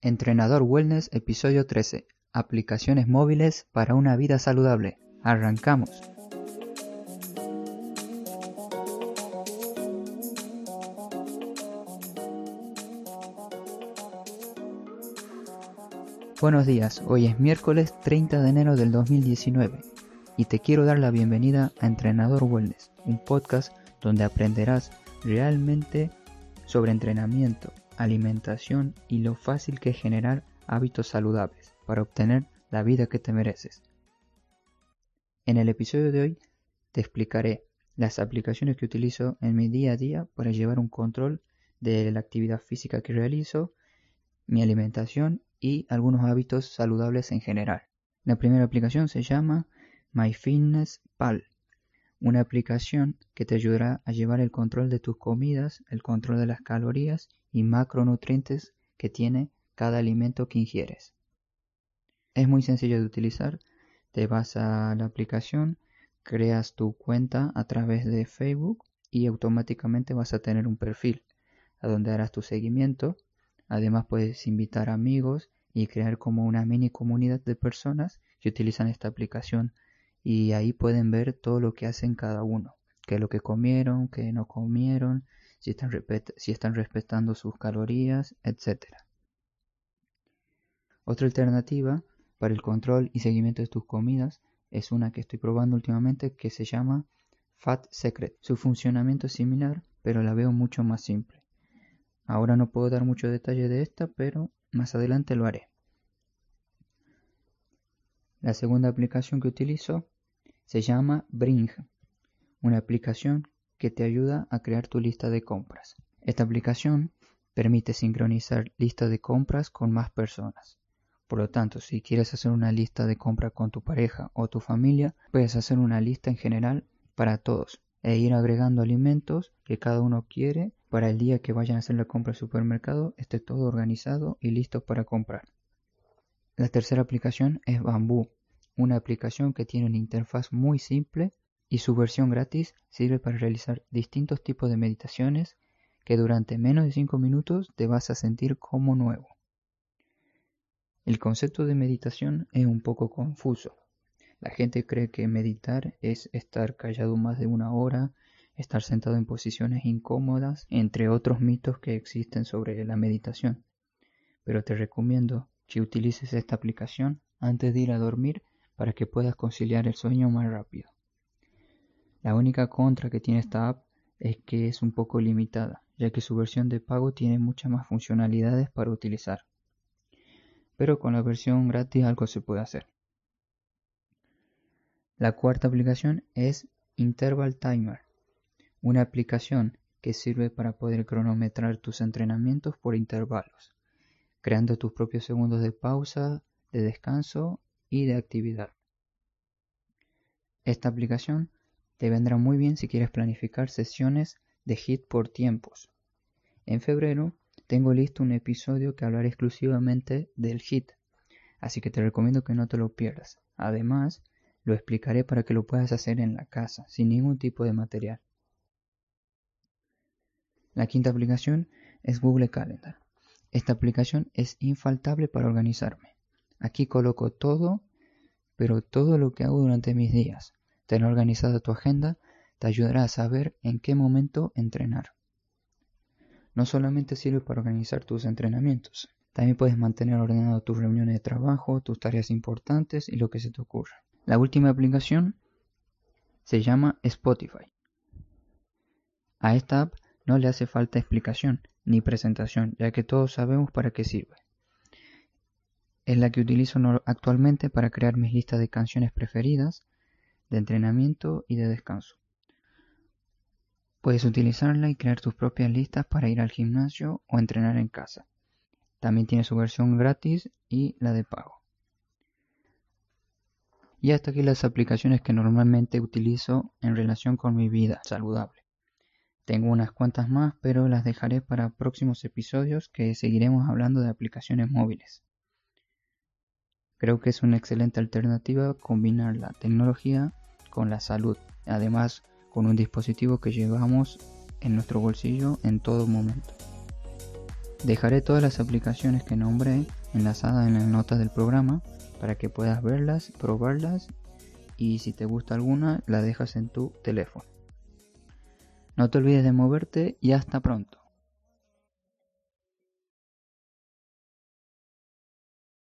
Entrenador Wellness, episodio 13. Aplicaciones móviles para una vida saludable. Arrancamos. Buenos días, hoy es miércoles 30 de enero del 2019 y te quiero dar la bienvenida a Entrenador Wellness, un podcast donde aprenderás realmente sobre entrenamiento, alimentación y lo fácil que es generar hábitos saludables para obtener la vida que te mereces. En el episodio de hoy te explicaré las aplicaciones que utilizo en mi día a día para llevar un control de la actividad física que realizo, mi alimentación y algunos hábitos saludables en general. La primera aplicación se llama MyFitnessPal, una aplicación que te ayudará a llevar el control de tus comidas, el control de las calorías y macronutrientes que tiene cada alimento que ingieres. Es muy sencillo de utilizar, te vas a la aplicación, creas tu cuenta a través de Facebook y automáticamente vas a tener un perfil a donde harás tu seguimiento. Además puedes invitar amigos y crear como una mini comunidad de personas que utilizan esta aplicación y ahí pueden ver todo lo que hacen cada uno, qué es lo que comieron, qué no comieron, si están, si están respetando sus calorías, etc. Otra alternativa para el control y seguimiento de tus comidas es una que estoy probando últimamente que se llama Fat Secret. Su funcionamiento es similar, pero la veo mucho más simple. Ahora no puedo dar mucho detalle de esta, pero más adelante lo haré. La segunda aplicación que utilizo se llama Bring, una aplicación que te ayuda a crear tu lista de compras. Esta aplicación permite sincronizar listas de compras con más personas. Por lo tanto, si quieres hacer una lista de compras con tu pareja o tu familia, puedes hacer una lista en general para todos e ir agregando alimentos que cada uno quiere para el día que vayan a hacer la compra al supermercado esté todo organizado y listo para comprar. La tercera aplicación es Bamboo, una aplicación que tiene una interfaz muy simple y su versión gratis sirve para realizar distintos tipos de meditaciones que durante menos de 5 minutos te vas a sentir como nuevo. El concepto de meditación es un poco confuso. La gente cree que meditar es estar callado más de una hora, estar sentado en posiciones incómodas, entre otros mitos que existen sobre la meditación. Pero te recomiendo que utilices esta aplicación antes de ir a dormir para que puedas conciliar el sueño más rápido. La única contra que tiene esta app es que es un poco limitada, ya que su versión de pago tiene muchas más funcionalidades para utilizar. Pero con la versión gratis algo se puede hacer. La cuarta aplicación es Interval Timer, una aplicación que sirve para poder cronometrar tus entrenamientos por intervalos, creando tus propios segundos de pausa, de descanso y de actividad. Esta aplicación te vendrá muy bien si quieres planificar sesiones de HIT por tiempos. En febrero tengo listo un episodio que hablará exclusivamente del HIT, así que te recomiendo que no te lo pierdas. Además, lo explicaré para que lo puedas hacer en la casa, sin ningún tipo de material. La quinta aplicación es Google Calendar. Esta aplicación es infaltable para organizarme. Aquí coloco todo, pero todo lo que hago durante mis días. Tener organizada tu agenda te ayudará a saber en qué momento entrenar. No solamente sirve para organizar tus entrenamientos, también puedes mantener ordenado tus reuniones de trabajo, tus tareas importantes y lo que se te ocurra. La última aplicación se llama Spotify. A esta app no le hace falta explicación ni presentación, ya que todos sabemos para qué sirve es la que utilizo actualmente para crear mis listas de canciones preferidas, de entrenamiento y de descanso. Puedes utilizarla y crear tus propias listas para ir al gimnasio o entrenar en casa. También tiene su versión gratis y la de pago. Y hasta aquí las aplicaciones que normalmente utilizo en relación con mi vida saludable. Tengo unas cuantas más, pero las dejaré para próximos episodios que seguiremos hablando de aplicaciones móviles. Creo que es una excelente alternativa combinar la tecnología con la salud, además con un dispositivo que llevamos en nuestro bolsillo en todo momento. Dejaré todas las aplicaciones que nombré enlazadas en las notas del programa para que puedas verlas, probarlas y si te gusta alguna la dejas en tu teléfono. No te olvides de moverte y hasta pronto.